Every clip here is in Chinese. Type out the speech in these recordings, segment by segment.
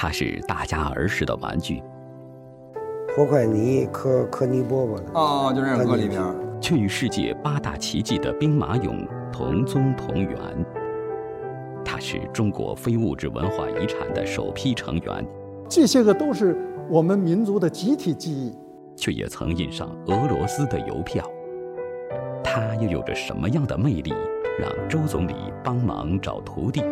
它是大家儿时的玩具，活块泥磕磕泥饽饽的哦，就这样搁里面。却与世界八大奇迹的兵马俑同宗同源。它是中国非物质文化遗产的首批成员，这些个都是我们民族的集体记忆。却也曾印上俄罗斯的邮票。它又有着什么样的魅力，让周总理帮忙找徒弟？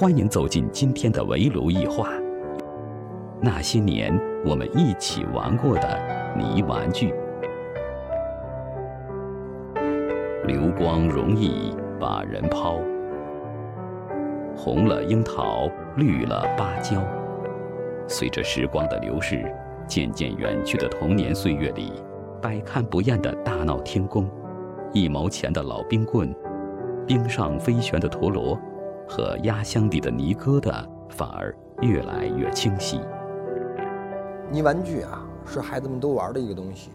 欢迎走进今天的围炉一话。那些年我们一起玩过的泥玩具，流光容易把人抛，红了樱桃，绿了芭蕉。随着时光的流逝，渐渐远去的童年岁月里，百看不厌的大闹天宫，一毛钱的老冰棍，冰上飞旋的陀螺。和压箱底的泥疙瘩反而越来越清晰。泥玩具啊，是孩子们都玩的一个东西。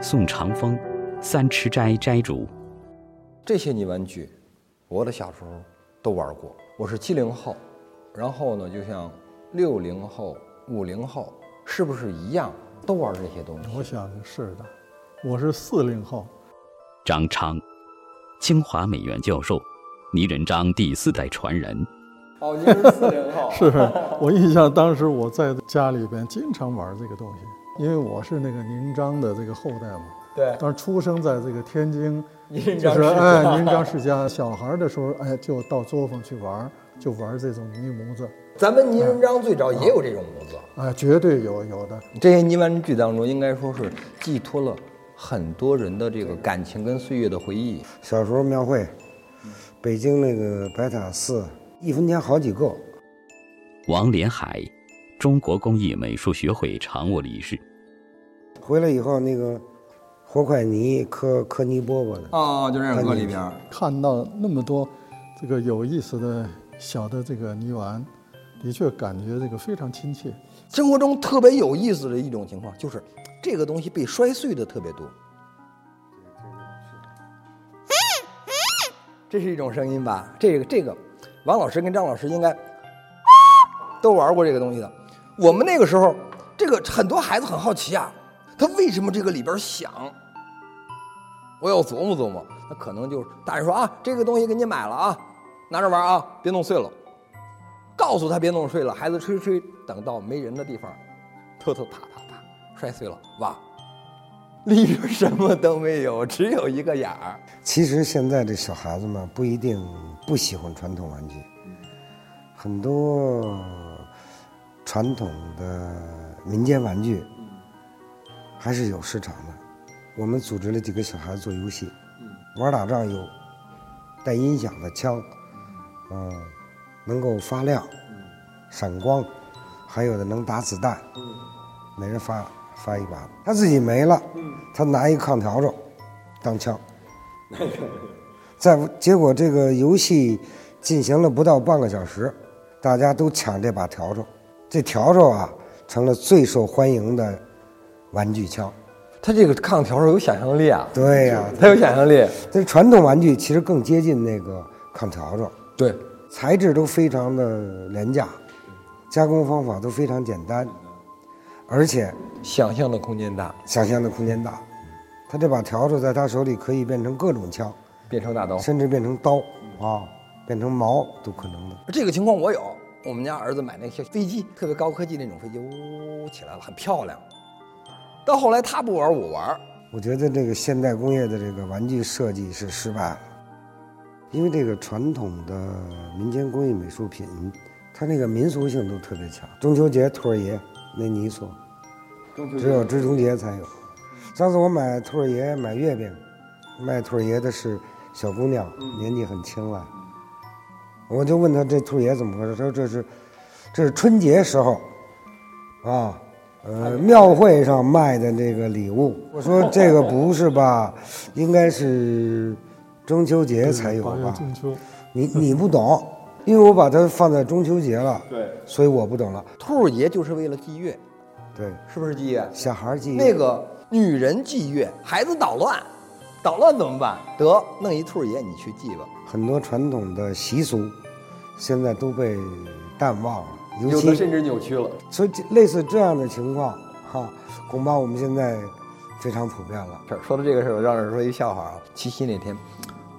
宋长风，三池斋斋主。这些泥玩具，我的小时候都玩过。我是七零后，然后呢，就像六零后、五零后，是不是一样都玩这些东西？我想是的。我是四零后。张昌，清华美院教授。泥人张第四代传人，哦，您是四零后，是我印象当时我在家里边经常玩这个东西，因为我是那个泥张的这个后代嘛。对，当时出生在这个天津，就是哎，泥张世家。小孩的时候，哎，就到作坊去玩，就玩这种泥模子。咱们泥人张最早也有这种模子，哎，绝对有有的。这些泥玩具当中，应该说是寄托了很多人的这个感情跟岁月的回忆。小时候庙会。北京那个白塔寺，一分钱好几个。王连海，中国工艺美术学会常务理事。回来以后，那个和块泥磕磕泥饽饽的。哦，就这样搁里边。看到那么多这个有意思的小的这个泥丸，的确感觉这个非常亲切。生活中特别有意思的一种情况，就是这个东西被摔碎的特别多。这是一种声音吧？这个这个，王老师跟张老师应该都玩过这个东西的。我们那个时候，这个很多孩子很好奇啊，他为什么这个里边响？我要琢磨琢磨。那可能就是大人说啊，这个东西给你买了啊，拿着玩啊，别弄碎了。告诉他别弄碎了，孩子吹吹，等到没人的地方，偷偷啪啪啪摔碎了，哇！里边什么都没有，只有一个眼儿。其实现在这小孩子们不一定不喜欢传统玩具，很多传统的民间玩具还是有市场的。我们组织了几个小孩子做游戏，玩打仗有带音响的枪，嗯，能够发亮、闪光，还有的能打子弹，每人发。发一把，他自己没了，他拿一炕笤帚当枪，在结果这个游戏进行了不到半个小时，大家都抢这把笤帚，这笤帚啊成了最受欢迎的玩具枪。他这个炕笤帚有想象力啊？对呀，他有想象力。这传统玩具其实更接近那个炕笤帚，对，材质都非常的廉价，加工方法都非常简单。而且想象的空间大，想象的空间大，他这把笤帚在他手里可以变成各种枪，变成大刀，甚至变成刀啊，变成矛都可能的。这个情况我有，我们家儿子买那些飞机，特别高科技那种飞机，呜起来了，很漂亮。到后来他不玩，我玩。我觉得这个现代工业的这个玩具设计是失败了，因为这个传统的民间工艺美术品，它那个民俗性都特别强。中秋节兔儿爷那泥塑。只有中秋节才有。上次我买兔儿爷买月饼，卖兔儿爷的是小姑娘，年纪很轻了。我就问他这兔儿爷怎么回事？他说这是，这是春节时候，啊，呃，庙会上卖的那个礼物。我说这个不是吧？应该是中秋节才有吧？中秋，你你不懂，因为我把它放在中秋节了，对，所以我不懂了。兔儿爷就是为了祭月。对，是不是祭月？小孩祭月，那个女人祭月，孩子捣乱，捣乱怎么办？得弄一兔儿爷，你去祭吧。很多传统的习俗，现在都被淡忘了，尤其有的甚至扭曲了。所以这类似这样的情况，哈，恐怕我们现在非常普遍了。这儿说到这个事儿，我让人说一笑话啊。七夕那天，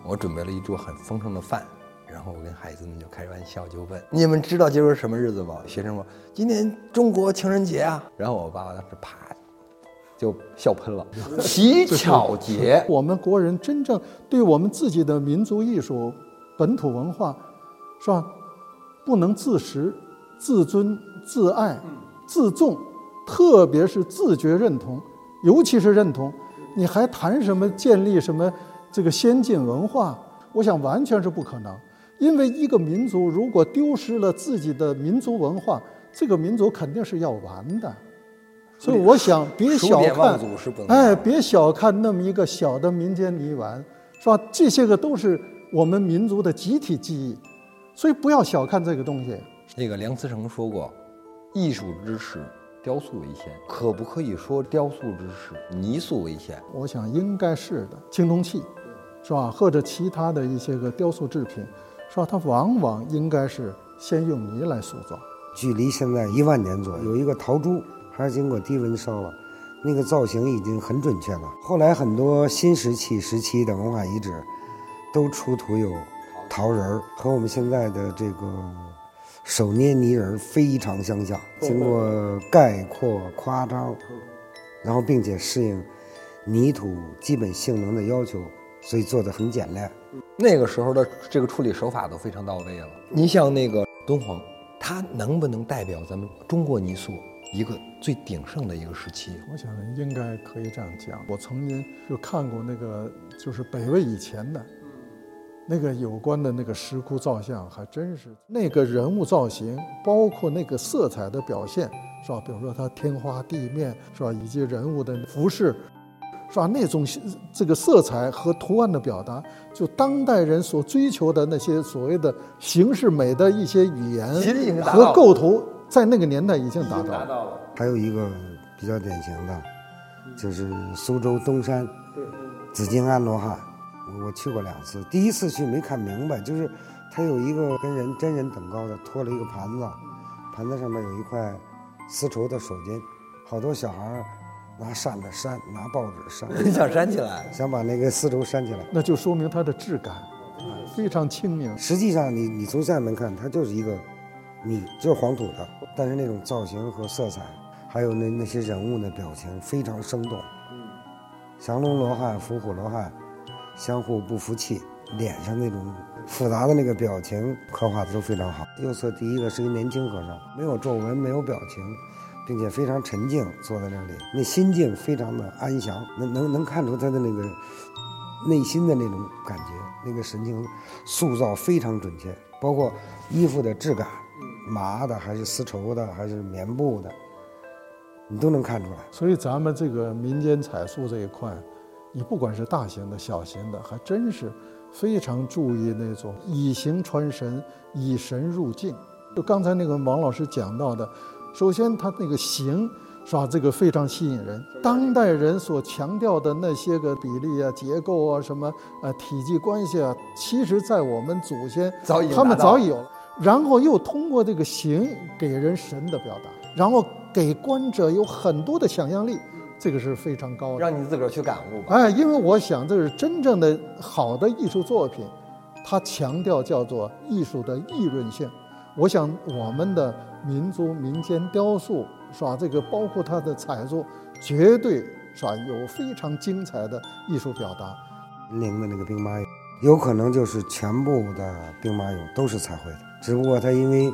我准备了一桌很丰盛的饭，然后我跟孩子们就开玩笑，就问你们知道今儿是什么日子吗？学生说今天中国情人节啊。然后我爸爸当时啪就笑喷了，乞巧节。我们国人真正对我们自己的民族艺术、本土文化，是吧？不能自食、自尊、自爱、自重，特别是自觉认同，尤其是认同，你还谈什么建立什么这个先进文化？我想完全是不可能。因为一个民族如果丢失了自己的民族文化，这个民族肯定是要完的。所以我想，别小看哎，别小看那么一个小的民间泥丸，是吧？这些个都是我们民族的集体记忆，所以不要小看这个东西。那个梁思成说过，艺术之始，雕塑为先。可不可以说雕塑之始，泥塑为先？我想应该是的，青铜器，是吧？或者其他的一些个雕塑制品，是吧？它往往应该是先用泥来塑造。距离现在一万年左右，有一个陶珠，还是经过低温烧了，那个造型已经很准确了。后来很多新石器时期的文化遗址，都出土有陶人儿，和我们现在的这个手捏泥人儿非常相像。经过概括夸张，然后并且适应泥土基本性能的要求，所以做的很简练。那个时候的这个处理手法都非常到位了。你像那个敦煌，它能不能代表咱们中国泥塑一个最鼎盛的一个时期？我想应该可以这样讲。我曾经就看过那个，就是北魏以前的，那个有关的那个石窟造像，还真是那个人物造型，包括那个色彩的表现，是吧？比如说它天花地面，是吧？以及人物的服饰，是吧？那种这个色彩和图案的表达，就当代人所追求的那些所谓的形式美的一些语言和构图，在那个年代已经达到了。到了。还有一个比较典型的，就是苏州东山紫金安罗汉，我我去过两次，第一次去没看明白，就是它有一个跟人真人等高的托了一个盘子，盘子上面有一块丝绸的手巾，好多小孩儿拿扇子扇，拿报纸扇，你想扇起来。想把那个丝绸扇起来。那就说明它的质感，啊，非常轻盈。实际上你，你从下面看，它就是一个米，就是黄土的，但是那种造型和色彩，还有那那些人物的表情非常生动。降龙罗汉、伏虎罗汉相互不服气，脸上那种复杂的那个表情刻画的都非常好。右侧第一个是一个年轻和尚，没有皱纹，没有表情，并且非常沉静，坐在那里，那心境非常的安详，能能能看出他的那个内心的那种感觉，那个神情塑造非常准确，包括衣服的质感，麻的还是丝绸的还是棉布的，你都能看出来。所以咱们这个民间彩塑这一块，你不管是大型的、小型的，还真是非常注意那种以形传神、以神入境。就刚才那个王老师讲到的，首先它那个形是吧，这个非常吸引人。当代人所强调的那些个比例啊、结构啊、什么呃体积关系啊，其实在我们祖先早已经他们早已有了。然后又通过这个形给人神的表达，然后给观者有很多的想象力，这个是非常高的。让你自个儿去感悟吧。哎，因为我想这是真正的好的艺术作品，它强调叫做艺术的议论性。我想我们的民族民间雕塑是吧？这个包括它的彩塑，绝对是吧？有非常精彩的艺术表达。林陵的那个兵马俑，有可能就是全部的兵马俑都是彩绘的，只不过它因为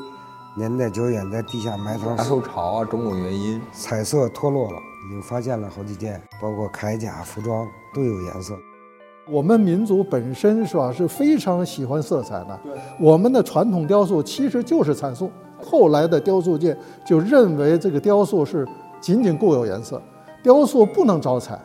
年代久远，在地下埋藏受潮啊，种种原因。彩色脱落了，已经发现了好几件，包括铠甲、服装都有颜色。我们民族本身是吧是非常喜欢色彩的，我们的传统雕塑其实就是彩塑。后来的雕塑界就认为这个雕塑是仅仅固有颜色，雕塑不能招彩，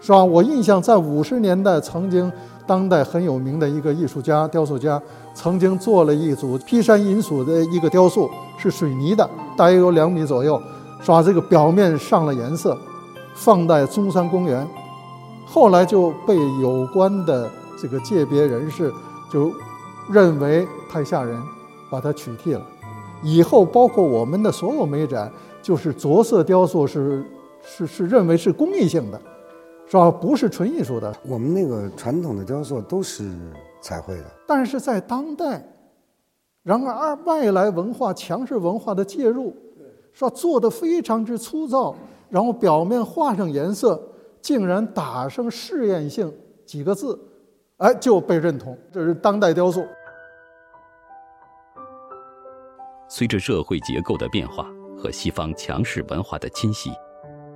是吧？我印象在五十年代，曾经当代很有名的一个艺术家、雕塑家，曾经做了一组劈山银鼠的一个雕塑，是水泥的，大约有两米左右，是吧？这个表面上了颜色，放在中山公园。后来就被有关的这个界别人士就认为太吓人，把它取缔了。以后包括我们的所有美展，就是着色雕塑是是是认为是公益性的，是吧？不是纯艺术的。我们那个传统的雕塑都是彩绘的，但是在当代，然而外来文化、强势文化的介入，是吧？做的非常之粗糙，然后表面画上颜色，竟然打上试验性几个字，哎，就被认同，这是当代雕塑。随着社会结构的变化和西方强势文化的侵袭，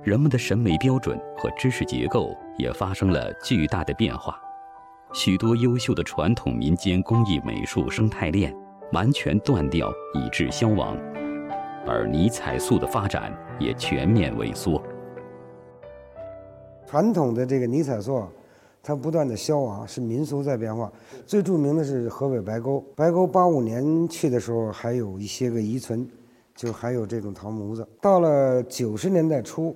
人们的审美标准和知识结构也发生了巨大的变化。许多优秀的传统民间工艺美术生态链完全断掉，以致消亡，而泥彩塑的发展也全面萎缩。传统的这个泥彩塑。它不断的消亡，是民俗在变化。最著名的是河北白沟，白沟八五年去的时候还有一些个遗存，就还有这种陶模子。到了九十年代初，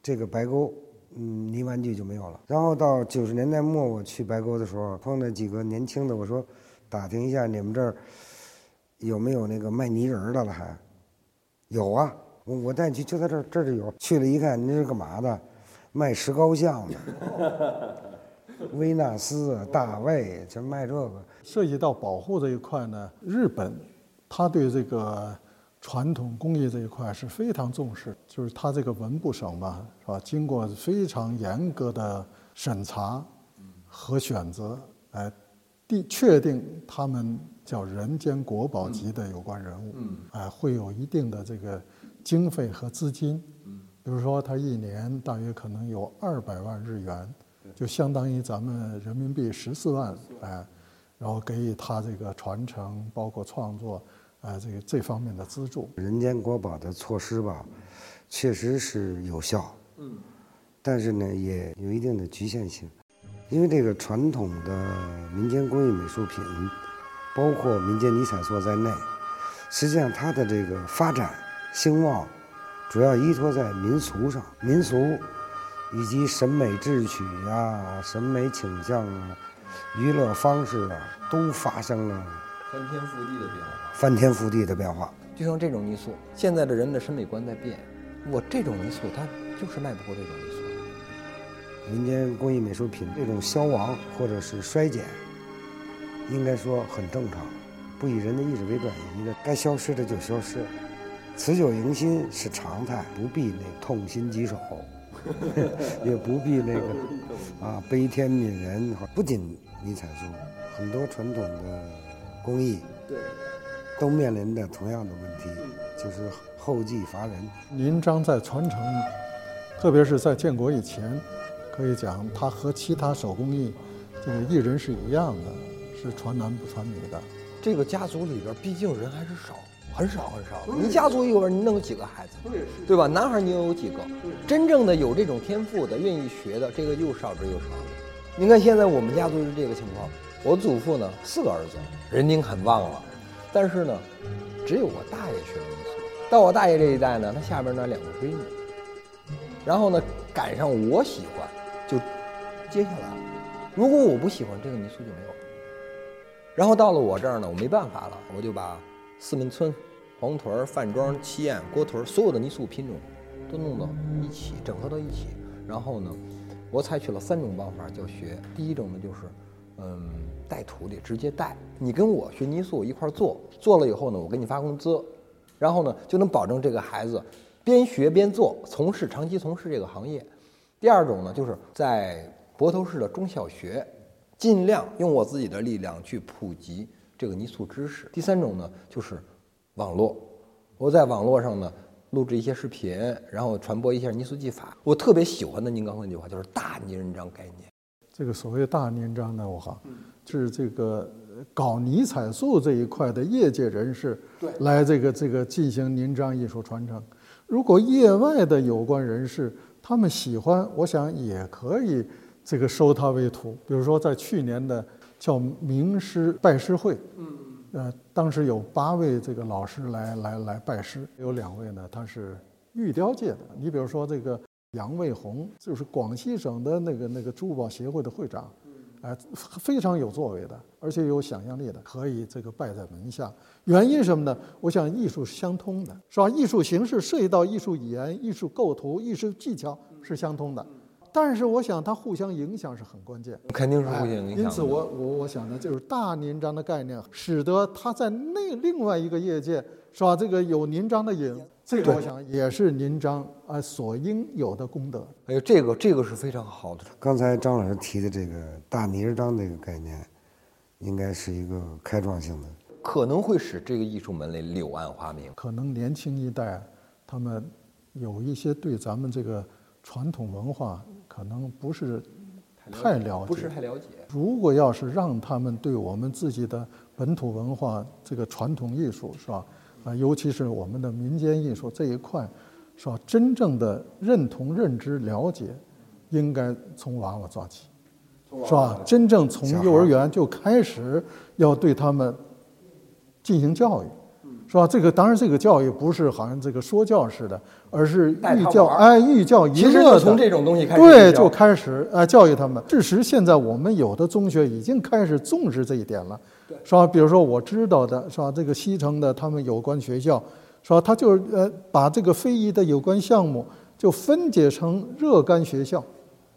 这个白沟，嗯，泥玩具就没有了。然后到九十年代末，我去白沟的时候，碰到几个年轻的，我说，打听一下你们这儿有没有那个卖泥人的了？还有啊，我我带你去，就在这儿，这儿就有。去了一看，你是干嘛的？卖石膏像的。维纳斯、大卫，这卖这个。涉及到保护这一块呢，日本，他对这个传统工艺这一块是非常重视。就是他这个文部省嘛，是吧？经过非常严格的审查和选择，哎，定确定他们叫人间国宝级的有关人物，哎，会有一定的这个经费和资金。比如说，他一年大约可能有二百万日元。就相当于咱们人民币十四万，哎，然后给予他这个传承，包括创作，呃，这个这方面的资助。人间国宝的措施吧，确实是有效，嗯，但是呢，也有一定的局限性，因为这个传统的民间工艺美术品，包括民间泥彩塑在内，实际上它的这个发展兴旺，主要依托在民俗上，民俗。以及审美智取啊、审美倾向啊、娱乐方式啊，都发生了翻天覆地的变化。翻天覆地的变化，就像这种泥塑，现在的人的审美观在变。我这种泥塑，它就是卖不过这种泥塑。民间工艺美术品这种消亡或者是衰减，应该说很正常，不以人的意志为转移的，该消失的就消失，辞旧迎新是常态，不必那痛心疾首。也不必那个啊悲天悯人，不仅泥彩塑，很多传统的工艺对都面临着同样的问题，就是后继乏人。您章在传承，特别是在建国以前，可以讲它和其他手工艺这个艺人是一样的，是传男不传女的。这个家族里边毕竟人还是少。很少很少，你家族里边你能有几个孩子？对，对吧？男孩你又有几个？真正的有这种天赋的、愿意学的，这个又少之又少。你看现在我们家族是这个情况，我祖父呢四个儿子，人丁很旺了，但是呢，只有我大爷学了艺术。到我大爷这一代呢，他下边呢两个闺女，然后呢赶上我喜欢，就接下来了。如果我不喜欢这个民俗就没有了。然后到了我这儿呢，我没办法了，我就把。四门村、黄屯、范庄、七堰、郭屯，所有的泥塑品种都弄到一起，整合到一起。然后呢，我采取了三种方法教学。第一种呢，就是嗯带徒弟，直接带你跟我学泥塑一块做，做了以后呢，我给你发工资，然后呢就能保证这个孩子边学边做，从事长期从事这个行业。第二种呢，就是在泊头市的中小学，尽量用我自己的力量去普及。这个泥塑知识。第三种呢，就是网络。我在网络上呢录制一些视频，然后传播一下泥塑技法。我特别喜欢的您刚才那句话，就是大泥人张概念。这个所谓大泥人张呢，我哈，是这个搞泥彩塑这一块的业界人士来这个这个进行泥章艺术传承。如果业外的有关人士他们喜欢，我想也可以这个收他为徒。比如说在去年的。叫名师拜师会，嗯，呃，当时有八位这个老师来来来拜师，有两位呢，他是玉雕界的。你比如说这个杨卫红就是广西省的那个那个珠宝协会的会长，哎，非常有作为的，而且有想象力的，可以这个拜在门下。原因什么呢？我想艺术是相通的，是吧？艺术形式涉及到艺术语言、艺术构图、艺术技巧是相通的，但是我想它互相影响是很关键。肯定是互相影响的。因此我，我我想呢，就是大年章的概念，使得它在那另外一个业界，是吧？这个有年章的影，这个我想也是年章啊所应有的功德。哎呦，这个这个是非常好的。刚才张老师提的这个大泥儿章这个概念，应该是一个开创性的。可能会使这个艺术门类柳暗花明。可能年轻一代，他们有一些对咱们这个传统文化可能不是太了解，不是太了解。如果要是让他们对我们自己的本土文化这个传统艺术是吧，啊，尤其是我们的民间艺术这一块，是吧，真正的认同、认知、了解，应该从娃娃抓起，是吧？真正从幼儿园就开始要对他们。进行教育，是吧？这个当然，这个教育不是好像这个说教似的，而是寓教，哎，寓教于乐的。从这种东西开始，对，就开始哎教育他们。事实现在我们有的中学已经开始重视这一点了，是吧？比如说我知道的是吧？这个西城的他们有关学校，是吧？他就是呃把这个非遗的有关项目就分解成若干学校，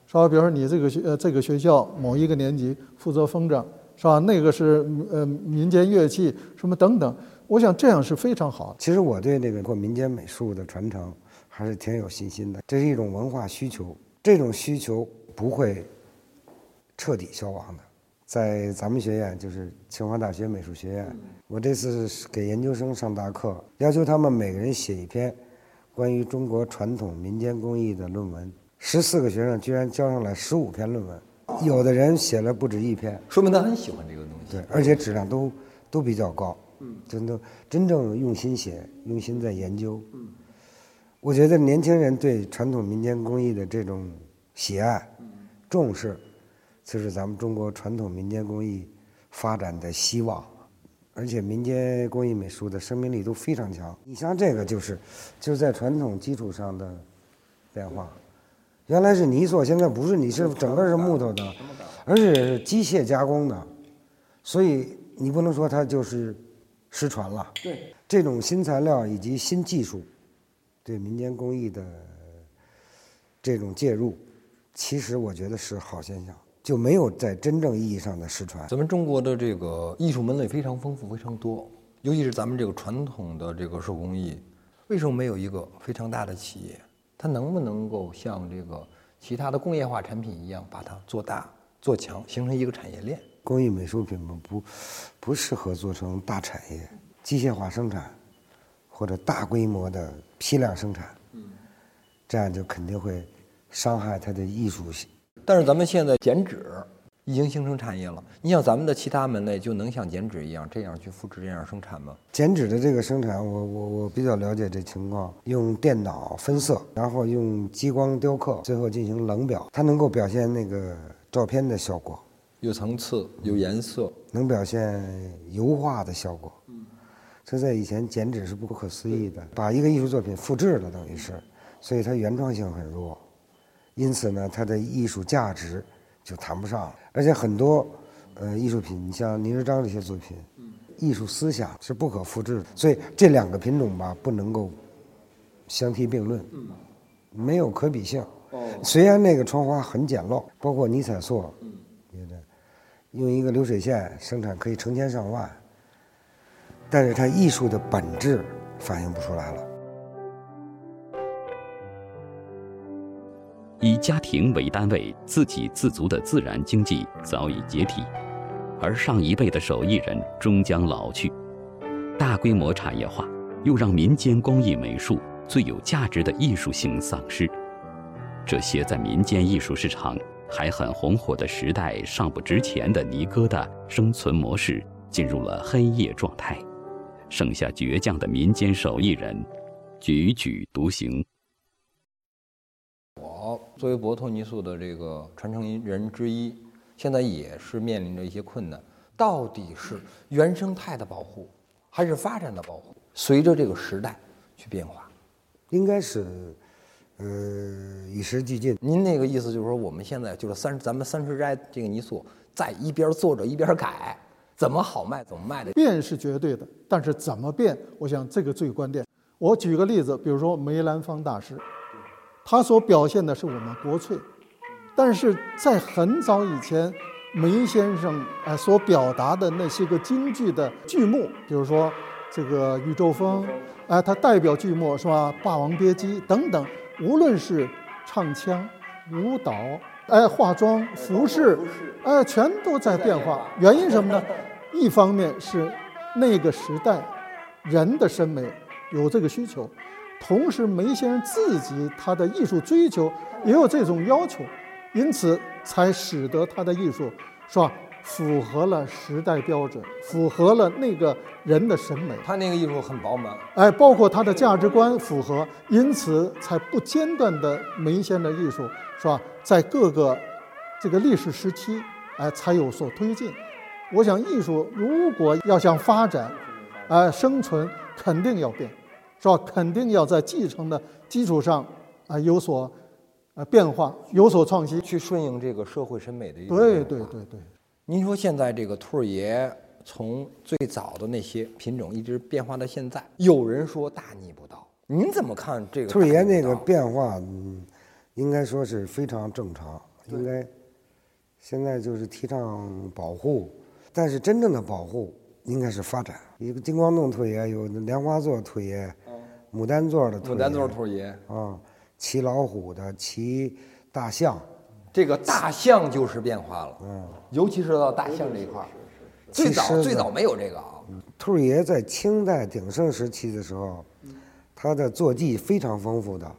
是吧？比如说你这个学呃这个学校某一个年级负责风筝。是吧？那个是呃民间乐器什么等等，我想这样是非常好。其实我对这个过民间美术的传承还是挺有信心的。这是一种文化需求，这种需求不会彻底消亡的。在咱们学院，就是清华大学美术学院，我这次给研究生上大课，要求他们每个人写一篇关于中国传统民间工艺的论文。十四个学生居然交上来十五篇论文。有的人写了不止一篇，说明他很喜欢这个东西。对，而且质量都都比较高。嗯，真的真正用心写，用心在研究。嗯，我觉得年轻人对传统民间工艺的这种喜爱、重视，就是咱们中国传统民间工艺发展的希望。而且民间工艺美术的生命力都非常强。你像这个，就是就是在传统基础上的变化。原来是泥塑，现在不是泥，是整个是木头的，而且是机械加工的，所以你不能说它就是失传了。对，这种新材料以及新技术，对民间工艺的这种介入，其实我觉得是好现象，就没有在真正意义上的失传。咱们中国的这个艺术门类非常丰富，非常多，尤其是咱们这个传统的这个手工艺，为什么没有一个非常大的企业？它能不能够像这个其他的工业化产品一样，把它做大做强，形成一个产业链？工艺美术品嘛，不不适合做成大产业、机械化生产或者大规模的批量生产。嗯，这样就肯定会伤害它的艺术性。但是咱们现在剪纸。已经形成产业了。你像咱们的其他门类，就能像剪纸一样这样去复制、这样生产吗？剪纸的这个生产，我我我比较了解这情况。用电脑分色，然后用激光雕刻，最后进行冷裱，它能够表现那个照片的效果，有层次、有颜色，能表现油画的效果。嗯，这在以前剪纸是不可思议的，把一个艺术作品复制了，等于是，所以它原创性很弱，因此呢，它的艺术价值。就谈不上了，而且很多，呃，艺术品，你像倪日章这些作品，艺术思想是不可复制的，所以这两个品种吧，不能够相提并论，没有可比性。虽然那个窗花很简陋，包括尼彩塑，用一个流水线生产可以成千上万，但是它艺术的本质反映不出来了。以家庭为单位、自给自足的自然经济早已解体，而上一辈的手艺人终将老去，大规模产业化又让民间工艺美术最有价值的艺术性丧失。这些在民间艺术市场还很红火的时代尚不值钱的尼哥的生存模式进入了黑夜状态，剩下倔强的民间手艺人踽踽独行。我作为博托尼素的这个传承人之一，现在也是面临着一些困难。到底是原生态的保护，还是发展的保护？随着这个时代去变化，应该是呃，与时俱进。您那个意思就是说，我们现在就是三咱们三十斋这个泥塑，在一边做着一边改，怎么好卖怎么卖的。变是绝对的，但是怎么变，我想这个最关键。我举个例子，比如说梅兰芳大师，他所表现的是我们国粹，但是在很早以前，梅先生哎所表达的那些个京剧的剧目，比如说这个《宇宙风》，哎，他代表剧目是吧，《霸王别姬》等等。无论是唱腔、舞蹈，哎，化妆、服饰，哎，全都在变化。原因什么呢？一方面是那个时代人的审美有这个需求，同时梅先生自己他的艺术追求也有这种要求，因此才使得他的艺术是吧？符合了时代标准，符合了那个人的审美。他那个艺术很饱满，哎，包括他的价值观符合，因此才不间断的梅先的艺术是吧？在各个这个历史时期，哎，才有所推进。我想，艺术如果要想发展，哎，生存肯定要变，是吧？肯定要在继承的基础上啊有所呃变化，有所创新，去顺应这个社会审美的一对对对对。您说现在这个兔儿爷从最早的那些品种一直变化到现在，有人说大逆不道，您怎么看这个？兔儿爷那个变化，嗯，应该说是非常正常，应该现在就是提倡保护，但是真正的保护应该是发展。一个金光洞兔儿爷有莲花座兔儿爷，牡丹座的兔儿牡丹座兔儿爷啊，骑老虎的，骑大象。这个大象就是变化了，嗯，尤其是到大象这一块儿，最早最早没有这个啊。兔儿爷在清代鼎盛时期的时候，他的坐骑非常丰富的。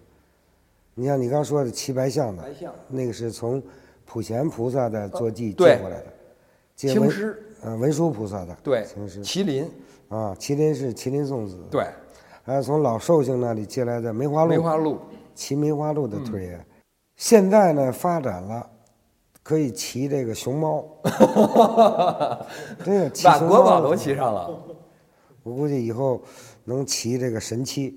你像你刚说的骑白象的，那个是从普贤菩萨的坐骑借过来的，青狮，嗯，文殊菩萨的，对，青狮，麒麟，啊，麒麟是麒麟送子，对，还有从老寿星那里借来的梅花鹿，梅花鹿，骑梅花鹿的兔儿爷。现在呢，发展了，可以骑这个熊猫，对，把国宝都骑上了。我估计以后能骑这个神七，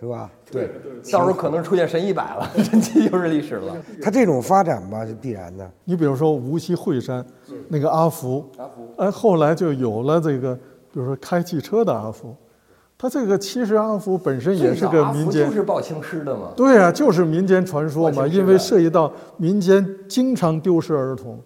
是吧？对，到时候可能出现神一百了，神七就是历史了。它这种发展吧是必然的。你比如说无锡惠山那个阿福，阿福，哎，后来就有了这个，比如说开汽车的阿福。他这个其实阿福本身也是个民间，就是报青狮的嘛。对啊，就是民间传说嘛，因为涉及到民间经常丢失儿童，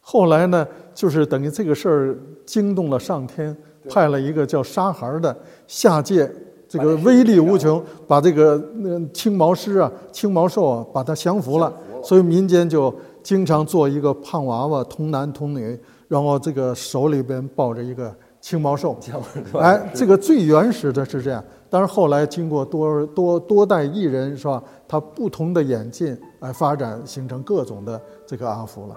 后来呢，就是等于这个事儿惊动了上天，派了一个叫沙孩的下界，这个威力无穷，把这个那青毛狮啊、青毛兽啊，把它降服了，所以民间就经常做一个胖娃娃，童男童女，然后这个手里边抱着一个。青毛兽，哎，这个最原始的是这样，但是后来经过多多多代艺人是吧？他不同的演进哎发展，形成各种的这个阿福了。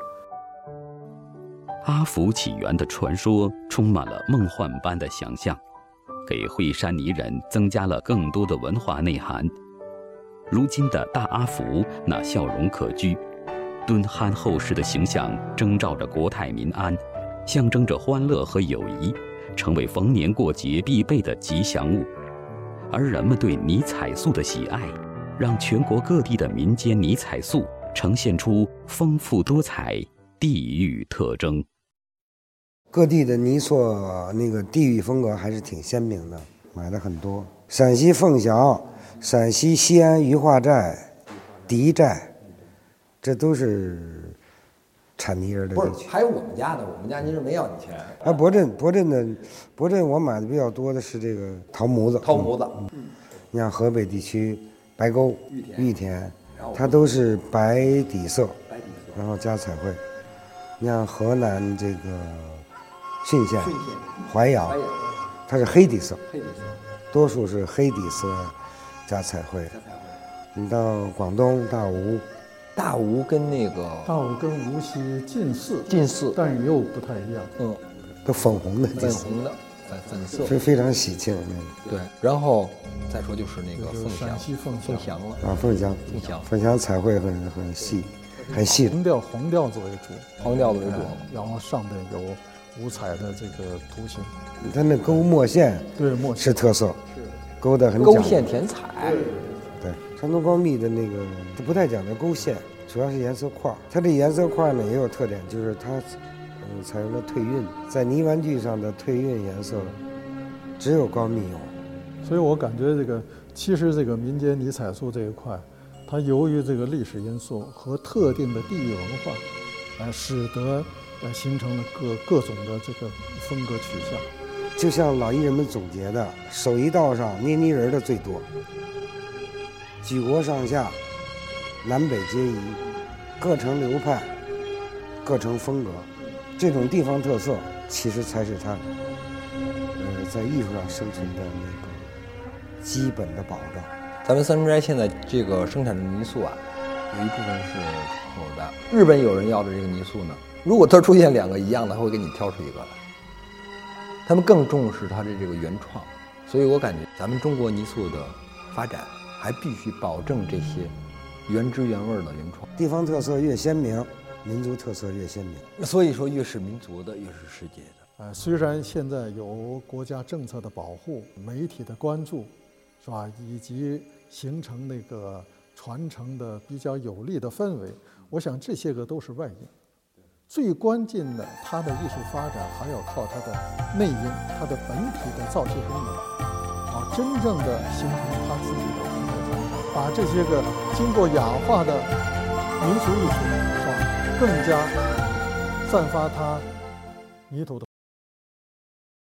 阿福起源的传说充满了梦幻般的想象，给惠山泥人增加了更多的文化内涵。如今的大阿福那笑容可掬、敦憨厚实的形象，征兆着国泰民安，象征着欢乐和友谊。成为逢年过节必备的吉祥物，而人们对泥彩塑的喜爱，让全国各地的民间泥彩塑呈现出丰富多彩地域特征。各地的泥塑那个地域风格还是挺鲜明的，买了很多。陕西凤翔、陕西西安余化寨、狄寨，这都是。产泥人的不是，还有我们家呢，我们家泥人没要你钱。哎，博镇，博镇的，博镇我买的比较多的是这个桃模子。桃模子，嗯，你像河北地区白沟、玉田，它都是白底色，然后加彩绘。你像河南这个浚县、淮阳，它是黑底色，黑底色，多数是黑底色加彩绘。你到广东大吴。大吴跟那个大吴跟无锡近似，近似，但是又不太一样。嗯，都粉红的，粉红的，粉粉色，非非常喜庆。嗯对，然后再说就是那个凤翔，凤凤翔了。啊，凤翔，凤翔，凤翔彩绘很很细，很细。红调黄调子为主，黄调子为主，然后上边有五彩的这个图形。它那勾墨线，对墨是特色，是。勾的很勾线填彩，对。山东高密的那个它不太讲究勾线，主要是颜色块儿。它这颜色块儿呢也有特点，就是它嗯采用了退晕，在泥玩具上的退晕颜色只有高密有。所以我感觉这个其实这个民间泥彩塑这一块，它由于这个历史因素和特定的地域文化，呃，使得呃形成了各各种的这个风格取向。就像老艺人们总结的，手艺道上捏泥人的最多，举国上下，南北皆宜，各成流派，各成风格，这种地方特色其实才是它，呃，在艺术上生存的那个基本的保障。咱们三斋现在这个生产的泥塑啊，有一部分是好的。日本有人要的这个泥塑呢，如果它出现两个一样的，会给你挑出一个来。他们更重视它的这个原创，所以我感觉咱们中国泥塑的发展还必须保证这些原汁原味的原创。地方特色越鲜明，民族特色越鲜明。所以说，越是民族的，越是世界的。呃，虽然现在有国家政策的保护、媒体的关注，是吧，以及形成那个传承的比较有利的氛围，我想这些个都是外因。最关键的，它的艺术发展还要靠它的内因，它的本体的造就功能，啊，真正的形成它自己的把这些个经过氧化的民俗艺术，是吧，更加散发它泥土的。